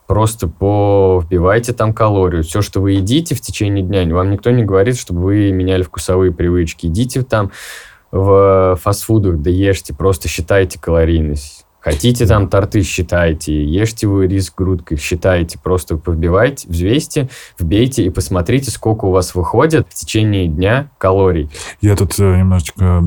просто вбивайте там калорию. Все, что вы едите в течение дня, вам никто не говорит, чтобы вы меняли вкусовые привычки. Идите там в фастфудах, да ешьте, просто считайте калорийность. Хотите там торты, считайте. Ешьте вы рис грудкой, считайте. Просто вбивайте, взвесьте, вбейте и посмотрите, сколько у вас выходит в течение дня калорий. Я тут э, немножечко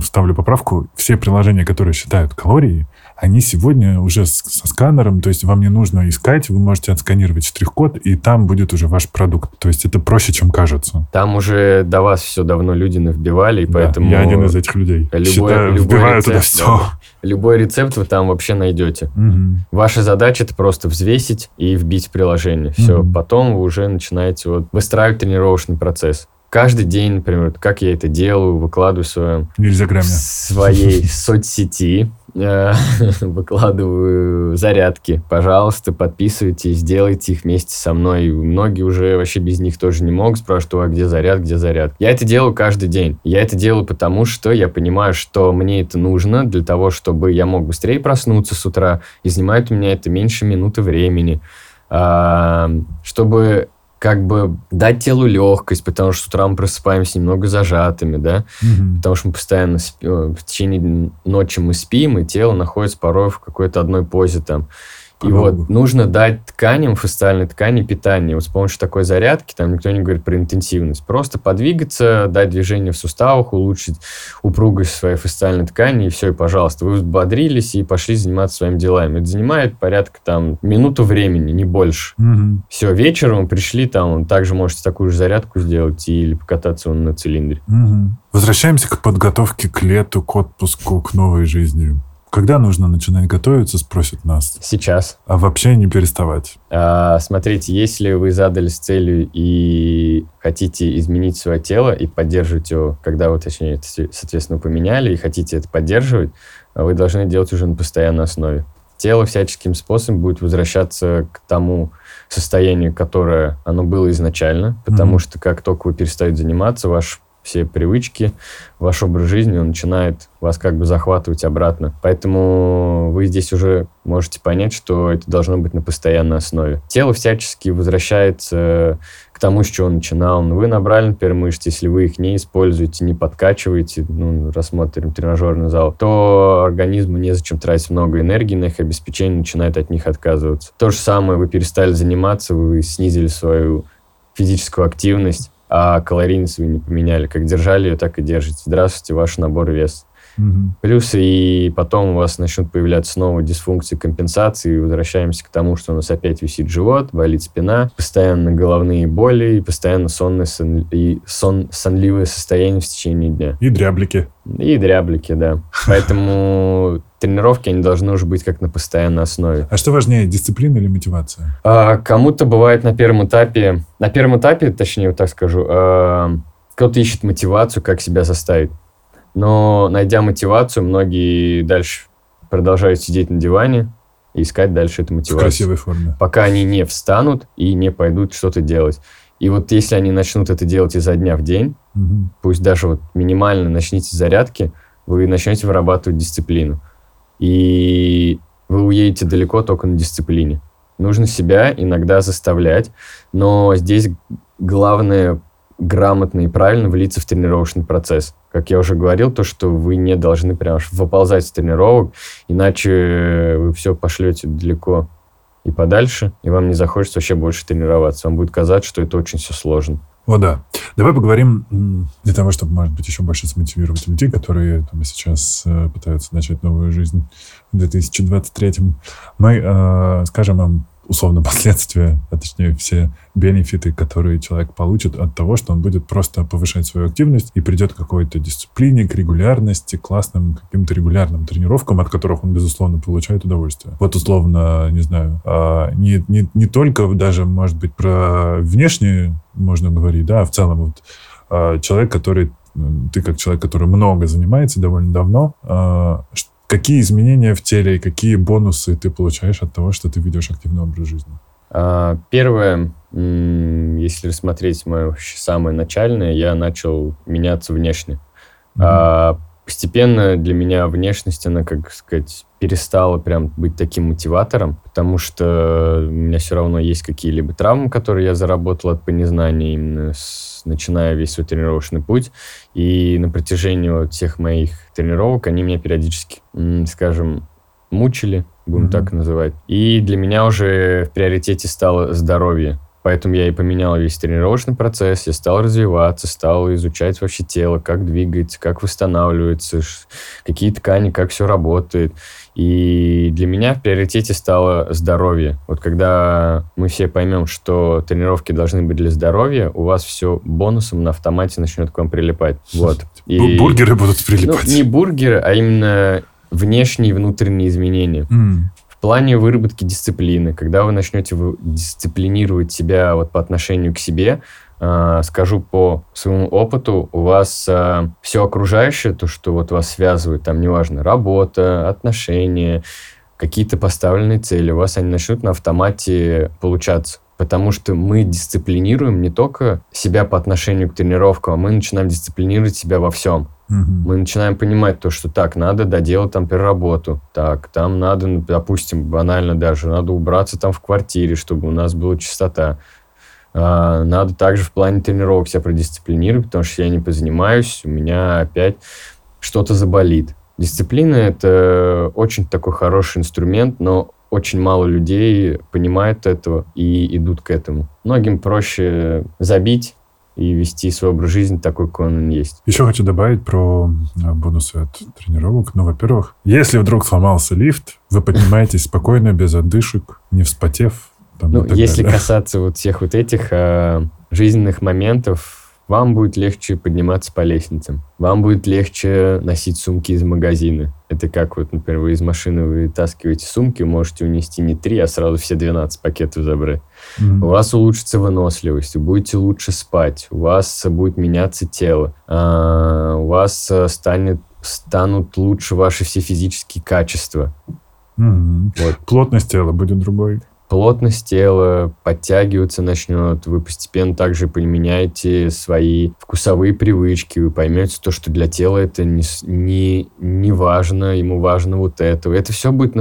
вставлю поправку. Все приложения, которые считают калории, они сегодня уже со сканером, то есть вам не нужно искать, вы можете отсканировать штрих-код, и там будет уже ваш продукт. То есть это проще, чем кажется. Там уже до вас все давно люди навбивали, и да, поэтому... Я один из этих людей. Любой, Считаю, любой вбиваю рецепт, туда все. Да, любой рецепт вы там вообще найдете. Угу. Ваша задача это просто взвесить и вбить в приложение. Все, угу. потом вы уже начинаете вот выстраивать тренировочный процесс каждый день, например, как я это делаю, выкладываю в своем... В своей соцсети. Э, выкладываю зарядки. Пожалуйста, подписывайтесь, делайте их вместе со мной. Многие уже вообще без них тоже не могут. Спрашивают, а где заряд, где заряд. Я это делаю каждый день. Я это делаю потому, что я понимаю, что мне это нужно для того, чтобы я мог быстрее проснуться с утра. И занимает у меня это меньше минуты времени. Чтобы как бы дать телу легкость, потому что с утра мы просыпаемся немного зажатыми, да, угу. потому что мы постоянно спи, э, в течение ночи мы спим, и тело находится порой в какой-то одной позе там. И вот нужно дать тканям, фасциальной ткани питание. Вот с помощью такой зарядки, там никто не говорит про интенсивность. Просто подвигаться, дать движение в суставах, улучшить упругость своей фасциальной ткани, и все, и пожалуйста. Вы взбодрились и пошли заниматься своими делами. Это занимает порядка там минуту времени, не больше. Угу. Все, вечером пришли там, также можете такую же зарядку сделать или покататься на цилиндре. Угу. Возвращаемся к подготовке к лету, к отпуску, к новой жизни. Когда нужно начинать готовиться, спросят нас. Сейчас. А вообще не переставать. А, смотрите, если вы задались целью и хотите изменить свое тело и поддерживать его, когда вы, точнее, соответственно, поменяли и хотите это поддерживать, вы должны делать уже на постоянной основе. Тело всяческим способом будет возвращаться к тому состоянию, которое оно было изначально, потому mm-hmm. что как только вы перестаете заниматься, ваш все привычки, ваш образ жизни, он начинает вас как бы захватывать обратно. Поэтому вы здесь уже можете понять, что это должно быть на постоянной основе. Тело всячески возвращается к тому, с чего начинал. Вы набрали, например, мышцы, если вы их не используете, не подкачиваете, ну, рассмотрим тренажерный зал, то организму незачем тратить много энергии на их обеспечение, начинает от них отказываться. То же самое, вы перестали заниматься, вы снизили свою физическую активность, а калорийность вы не поменяли. Как держали ее, так и держите. Здравствуйте, ваш набор вес. Угу. Плюсы и потом у вас начнут появляться снова дисфункции компенсации, и возвращаемся к тому, что у нас опять висит живот, болит спина, постоянно головные боли и постоянно сонное сон, и сон, сонливое состояние в течение дня. И дряблики. И дряблики, да. Поэтому тренировки, они должны уже быть как на постоянной основе. А что важнее, дисциплина или мотивация? А, кому-то бывает на первом этапе, на первом этапе, точнее, вот так скажу, а, кто-то ищет мотивацию, как себя заставить. Но найдя мотивацию, многие дальше продолжают сидеть на диване и искать дальше эту мотивацию. В красивой форме. Пока они не встанут и не пойдут что-то делать. И вот если они начнут это делать изо дня в день, угу. пусть даже вот минимально начните зарядки, вы начнете вырабатывать дисциплину. И вы уедете далеко только на дисциплине. Нужно себя иногда заставлять, но здесь главное грамотно и правильно влиться в тренировочный процесс. Как я уже говорил, то, что вы не должны прям выползать с тренировок, иначе вы все пошлете далеко и подальше, и вам не захочется вообще больше тренироваться. Вам будет казаться, что это очень все сложно. О, да. Давай поговорим для того, чтобы, может быть, еще больше смотивировать людей, которые там, сейчас э, пытаются начать новую жизнь в 2023. Мы э, скажем им условно последствия, а точнее все бенефиты, которые человек получит от того, что он будет просто повышать свою активность и придет к какой-то дисциплине, к регулярности, классным каким-то регулярным тренировкам, от которых он, безусловно, получает удовольствие. Вот условно, не знаю, а, не, не, не только даже, может быть, про внешние можно говорить, да, а в целом вот а, человек, который ты как человек, который много занимается довольно давно, а, Какие изменения в теле и какие бонусы ты получаешь от того, что ты ведешь активный образ жизни? А, первое, если рассмотреть мое самое начальное, я начал меняться внешне. Mm-hmm постепенно для меня внешность, она, как сказать, перестала прям быть таким мотиватором, потому что у меня все равно есть какие-либо травмы, которые я заработал от незнания, именно с, начиная весь свой тренировочный путь. И на протяжении вот всех моих тренировок они меня периодически, скажем, мучили, будем mm-hmm. так называть. И для меня уже в приоритете стало здоровье. Поэтому я и поменял весь тренировочный процесс, я стал развиваться, стал изучать вообще тело, как двигается, как восстанавливается, какие ткани, как все работает. И для меня в приоритете стало здоровье. Вот когда мы все поймем, что тренировки должны быть для здоровья, у вас все бонусом на автомате начнет к вам прилипать. Вот. И, бургеры будут прилипать. Ну, не бургеры, а именно внешние и внутренние изменения. Mm. Плане выработки дисциплины, когда вы начнете дисциплинировать себя вот по отношению к себе, э, скажу по своему опыту, у вас э, все окружающее, то, что вот вас связывает, там, неважно, работа, отношения, какие-то поставленные цели, у вас они начнут на автомате получаться. Потому что мы дисциплинируем не только себя по отношению к тренировкам, а мы начинаем дисциплинировать себя во всем. Мы начинаем понимать то, что так, надо доделать там переработу, так, там надо, ну, допустим, банально даже, надо убраться там в квартире, чтобы у нас была чистота. А, надо также в плане тренировок себя продисциплинировать, потому что я не позанимаюсь, у меня опять что-то заболит. Дисциплина — это очень такой хороший инструмент, но очень мало людей понимают этого и идут к этому. Многим проще забить, и вести свой образ жизни такой, какой он есть. Еще хочу добавить про э, бонусы от тренировок. Ну, во-первых, если вдруг сломался лифт, вы поднимаетесь спокойно, без отдышек, не вспотев. Там, ну, если далее. касаться вот всех вот этих э, жизненных моментов, вам будет легче подниматься по лестницам. Вам будет легче носить сумки из магазина. Это как вот, например, вы из машины вытаскиваете сумки, можете унести не три, а сразу все 12 пакетов забрать. Mm-hmm. У вас улучшится выносливость, вы будете лучше спать, у вас будет меняться тело, а, у вас э, станет, станут лучше ваши все физические качества. Mm-hmm. Вот. Плотность тела будет другой плотность тела подтягиваться начнет, вы постепенно также поменяете свои вкусовые привычки, вы поймете то, что для тела это не, не, не важно, ему важно вот это. Это все будет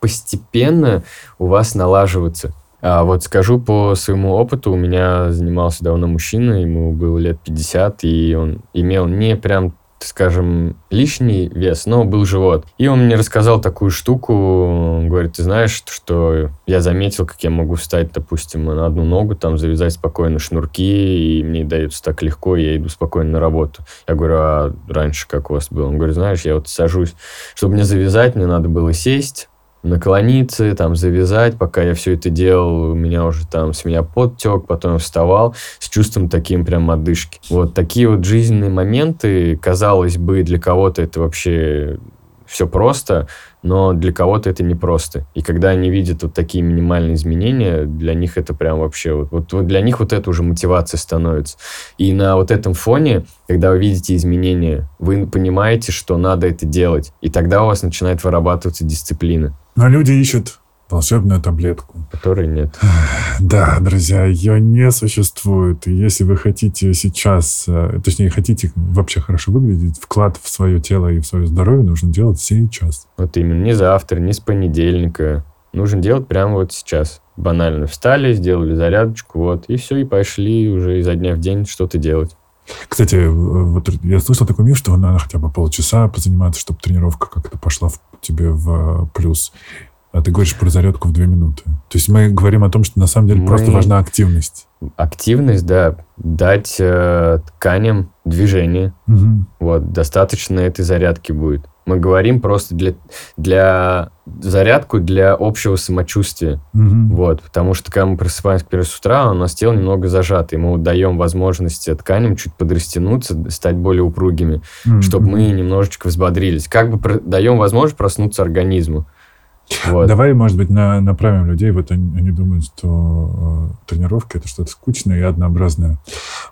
постепенно у вас налаживаться. А вот скажу по своему опыту, у меня занимался давно мужчина, ему было лет 50, и он имел не прям скажем, лишний вес, но был живот. И он мне рассказал такую штуку, говорит, ты знаешь, что я заметил, как я могу встать, допустим, на одну ногу, там, завязать спокойно шнурки, и мне дается так легко, я иду спокойно на работу. Я говорю, а раньше как у вас было? Он говорит, знаешь, я вот сажусь, чтобы мне завязать, мне надо было сесть, наклониться, там, завязать. Пока я все это делал, у меня уже там с меня подтек, потом вставал с чувством таким прям отдышки. Вот такие вот жизненные моменты, казалось бы, для кого-то это вообще все просто, но для кого-то это непросто. И когда они видят вот такие минимальные изменения, для них это прям вообще... Вот, вот, вот для них вот это уже мотивация становится. И на вот этом фоне, когда вы видите изменения, вы понимаете, что надо это делать. И тогда у вас начинает вырабатываться дисциплина. Но люди ищут волшебную таблетку. Которой нет. Да, друзья, ее не существует. И если вы хотите сейчас, э, точнее, хотите вообще хорошо выглядеть, вклад в свое тело и в свое здоровье нужно делать сейчас. Вот именно, не завтра, не с понедельника. Нужно делать прямо вот сейчас. банально встали, сделали зарядочку, вот, и все, и пошли уже изо дня в день что-то делать. Кстати, э, вот я слышал такой миф, что надо хотя бы полчаса позаниматься, чтобы тренировка как-то пошла в, тебе в плюс. А ты говоришь про зарядку в две минуты. То есть мы говорим о том, что на самом деле мы... просто важна активность. Активность, да. Дать э, тканям движение. Угу. Вот, достаточно этой зарядки будет. Мы говорим просто для, для зарядку для общего самочувствия. Угу. Вот, потому что когда мы просыпаемся первый с утра, у нас тело немного зажато, и мы даем возможность тканям чуть подрастянуться, стать более упругими, угу. чтобы мы немножечко взбодрились. Как бы даем возможность проснуться организму. Вот. Давай, может быть, на, направим людей. Вот они, они думают, что э, тренировка это что-то скучное и однообразное.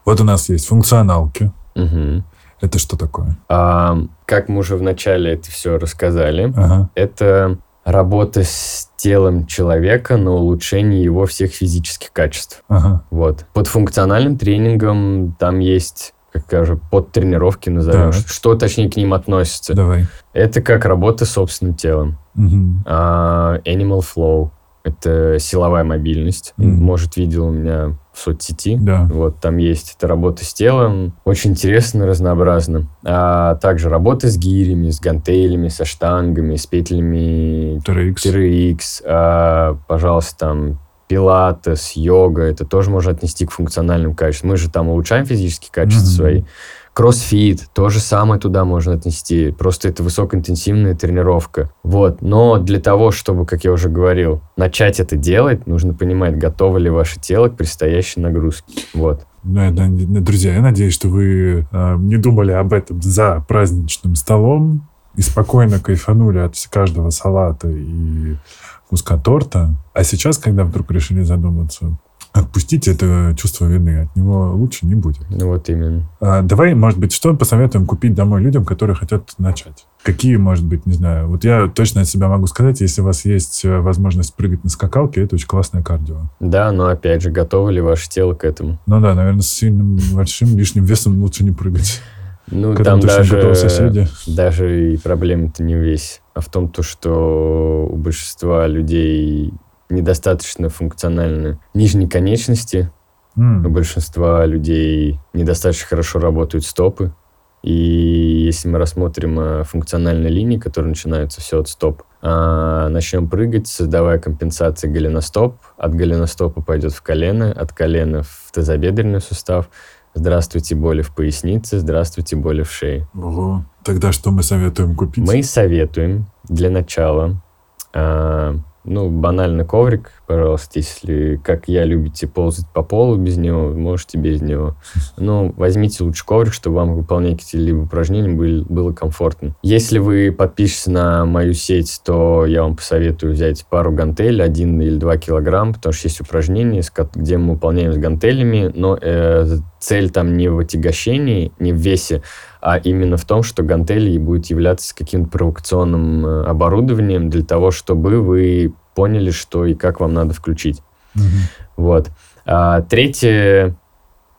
Вот у нас есть функционалки. Угу. Это что такое? А, как мы уже вначале это все рассказали, ага. это работа с телом человека на улучшение его всех физических качеств. Ага. Вот. Под функциональным тренингом там есть как скажем, под тренировки назовем. Так. Что точнее к ним относится? Давай. Это как работа с собственным телом. Угу. А, animal flow. Это силовая мобильность. Угу. Может, видел у меня в соцсети. Да. Вот там есть эта работа с телом. Очень интересно, разнообразно. А также работа с гирями, с гантелями, со штангами, с петлями TRX. TRX. А, пожалуйста, там пилатес, йога, это тоже можно отнести к функциональным качествам. Мы же там улучшаем физические качества mm-hmm. свои. Кроссфит, то же самое туда можно отнести. Просто это высокоинтенсивная тренировка. Вот. Но для того, чтобы, как я уже говорил, начать это делать, нужно понимать, готово ли ваше тело к предстоящей нагрузке. Вот. Да, друзья, я надеюсь, что вы э, не думали об этом за праздничным столом и спокойно кайфанули от каждого салата и куска торта. А сейчас, когда вдруг решили задуматься, отпустите это чувство вины, от него лучше не будет. Ну вот именно. А, давай, может быть, что посоветуем купить домой людям, которые хотят начать? Какие, может быть, не знаю. Вот я точно от себя могу сказать, если у вас есть э, возможность прыгать на скакалке, это очень классное кардио. Да, но опять же, готово ли ваше тело к этому? Ну да, наверное, с сильным большим лишним весом лучше не прыгать. Ну, там даже, даже и проблема-то не весь, а в том, то, что у большинства людей недостаточно функциональны нижние конечности, mm. у большинства людей недостаточно хорошо работают стопы. И если мы рассмотрим э, функциональные линии, которые начинаются все от стоп, а, начнем прыгать, создавая компенсации голеностоп. От голеностопа пойдет в колено, от колена в тазобедренный сустав, Здравствуйте, боли в пояснице, здравствуйте, боли в шее. Ого. Тогда что мы советуем купить? Мы советуем для начала э, ну, банальный коврик, пожалуйста, если, как я, любите ползать по полу без него, можете без него. Но возьмите лучше коврик, чтобы вам выполнять какие-либо упражнения были, было комфортно. Если вы подпишетесь на мою сеть, то я вам посоветую взять пару гантелей, один или два килограмм, потому что есть упражнения, где мы выполняем с гантелями, но э, цель там не в отягощении, не в весе, а именно в том, что гантели будет являться каким-то провокационным э, оборудованием для того, чтобы вы поняли, что и как вам надо включить. Угу. Вот. А, третье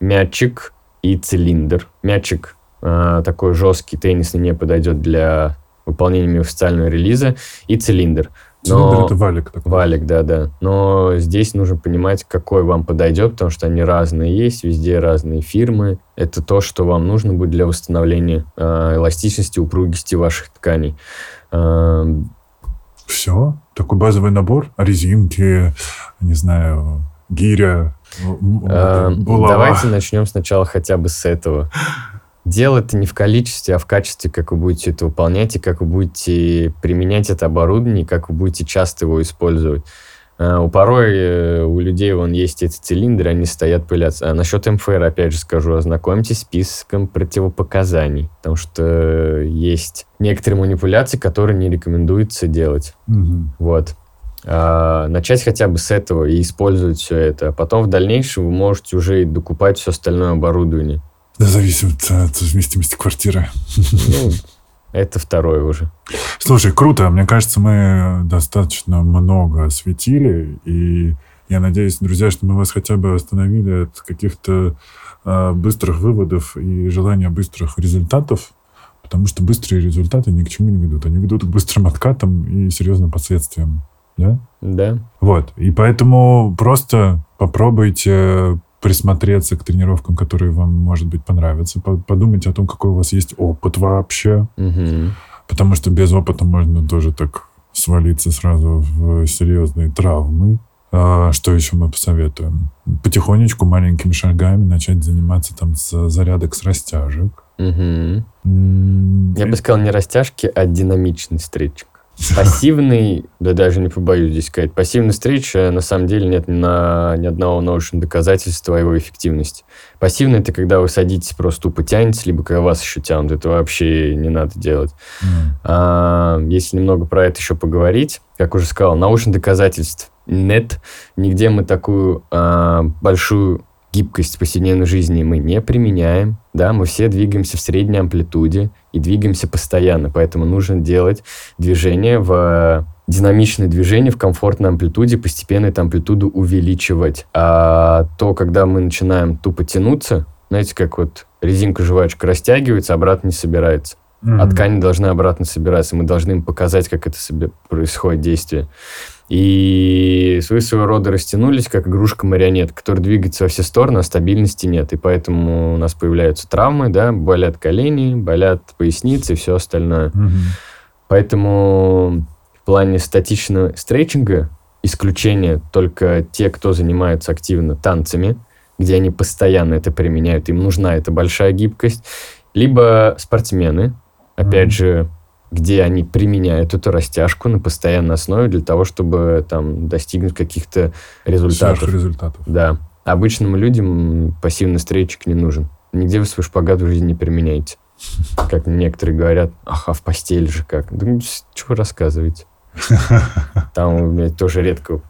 мячик и цилиндр. Мячик а, такой жесткий, теннисный, не подойдет для выполнения официального релиза. И цилиндр. Но... это валик такой. Валик, да-да. Но здесь нужно понимать, какой вам подойдет, потому что они разные есть, везде разные фирмы. Это то, что вам нужно будет для восстановления э, эластичности, упругости ваших тканей. Э, Все? Такой базовый набор? Резинки, не знаю, гиря, э, булава. Давайте начнем сначала хотя бы с этого. Дело это не в количестве, а в качестве, как вы будете это выполнять и как вы будете применять это оборудование, как вы будете часто его использовать. А, у порой э, у людей вон есть эти цилиндры, они стоят пылятся. А насчет МФР, опять же скажу, ознакомьтесь с списком противопоказаний, потому что есть некоторые манипуляции, которые не рекомендуется делать. Угу. Вот. А, начать хотя бы с этого и использовать все это. А потом в дальнейшем вы можете уже докупать все остальное оборудование. Да, зависит от вместимости квартиры. Ну, это второе уже. Слушай, круто. Мне кажется, мы достаточно много осветили. И я надеюсь, друзья, что мы вас хотя бы остановили от каких-то э, быстрых выводов и желания быстрых результатов. Потому что быстрые результаты ни к чему не ведут. Они ведут к быстрым откатам и серьезным последствиям. да? Да. Вот. И поэтому просто попробуйте присмотреться к тренировкам, которые вам, может быть, понравятся. Подумайте о том, какой у вас есть опыт вообще. Угу. Потому что без опыта можно тоже так свалиться сразу в серьезные травмы. А, что еще мы посоветуем? Потихонечку, маленькими шагами начать заниматься там с зарядок, с растяжек. Угу. Я бы сказал, не растяжки, а динамичный стретчинг. Пассивный, да даже не побоюсь здесь сказать, пассивный стрейч, на самом деле нет ни, на, ни одного научного доказательства его эффективности. Пассивный – это когда вы садитесь, просто тупо тянетесь, либо когда вас еще тянут. Это вообще не надо делать. Mm. А, если немного про это еще поговорить, как уже сказал, научных доказательств нет. Нигде мы такую а, большую гибкость в повседневной жизни мы не применяем, да, мы все двигаемся в средней амплитуде и двигаемся постоянно, поэтому нужно делать движение в динамичное движение в комфортной амплитуде, постепенно эту амплитуду увеличивать. А то, когда мы начинаем тупо тянуться, знаете, как вот резинка-жвачка растягивается, обратно не собирается. Mm-hmm. А ткань должна обратно собираться. Мы должны им показать, как это себе происходит действие. И вы своего рода растянулись, как игрушка-марионетка, которая двигается во все стороны, а стабильности нет. И поэтому у нас появляются травмы, да, болят колени, болят поясницы и все остальное. Угу. Поэтому в плане статичного стретчинга исключение только те, кто занимается активно танцами, где они постоянно это применяют, им нужна эта большая гибкость, либо спортсмены, опять mm же, где они применяют эту растяжку на постоянной основе для того, чтобы там достигнуть каких-то результатов. результатов. Да. Обычным людям пассивный стрейчик не нужен. Нигде вы свой шпагат в жизни не применяете. Как некоторые говорят, ах, а в постель же как. Да ну, что вы рассказываете? Там блядь, тоже редко,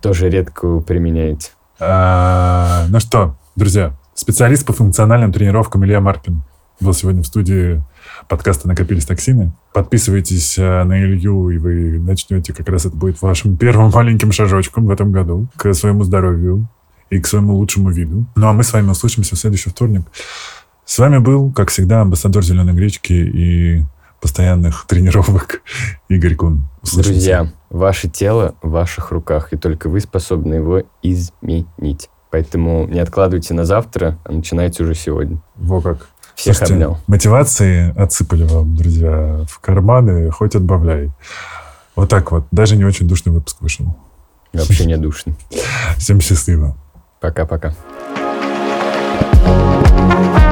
тоже редко применяете. А, ну что, друзья, специалист по функциональным тренировкам Илья Маркин был сегодня в студии подкаста «Накопились токсины». Подписывайтесь э, на Илью, и вы начнете, как раз это будет вашим первым маленьким шажочком в этом году к своему здоровью и к своему лучшему виду. Ну, а мы с вами услышимся в следующий вторник. С вами был, как всегда, амбассадор «Зеленой гречки» и постоянных тренировок Игорь Кун. Услышимся. Друзья, ваше тело в ваших руках, и только вы способны его изменить. Поэтому не откладывайте на завтра, а начинайте уже сегодня. Во как. Всех Слушайте, обнял. Мотивации отсыпали вам, друзья, в карманы, хоть отбавляй. Вот так вот. Даже не очень душный выпуск вышел. Вообще не душный. Всем счастливо. Пока-пока. thank you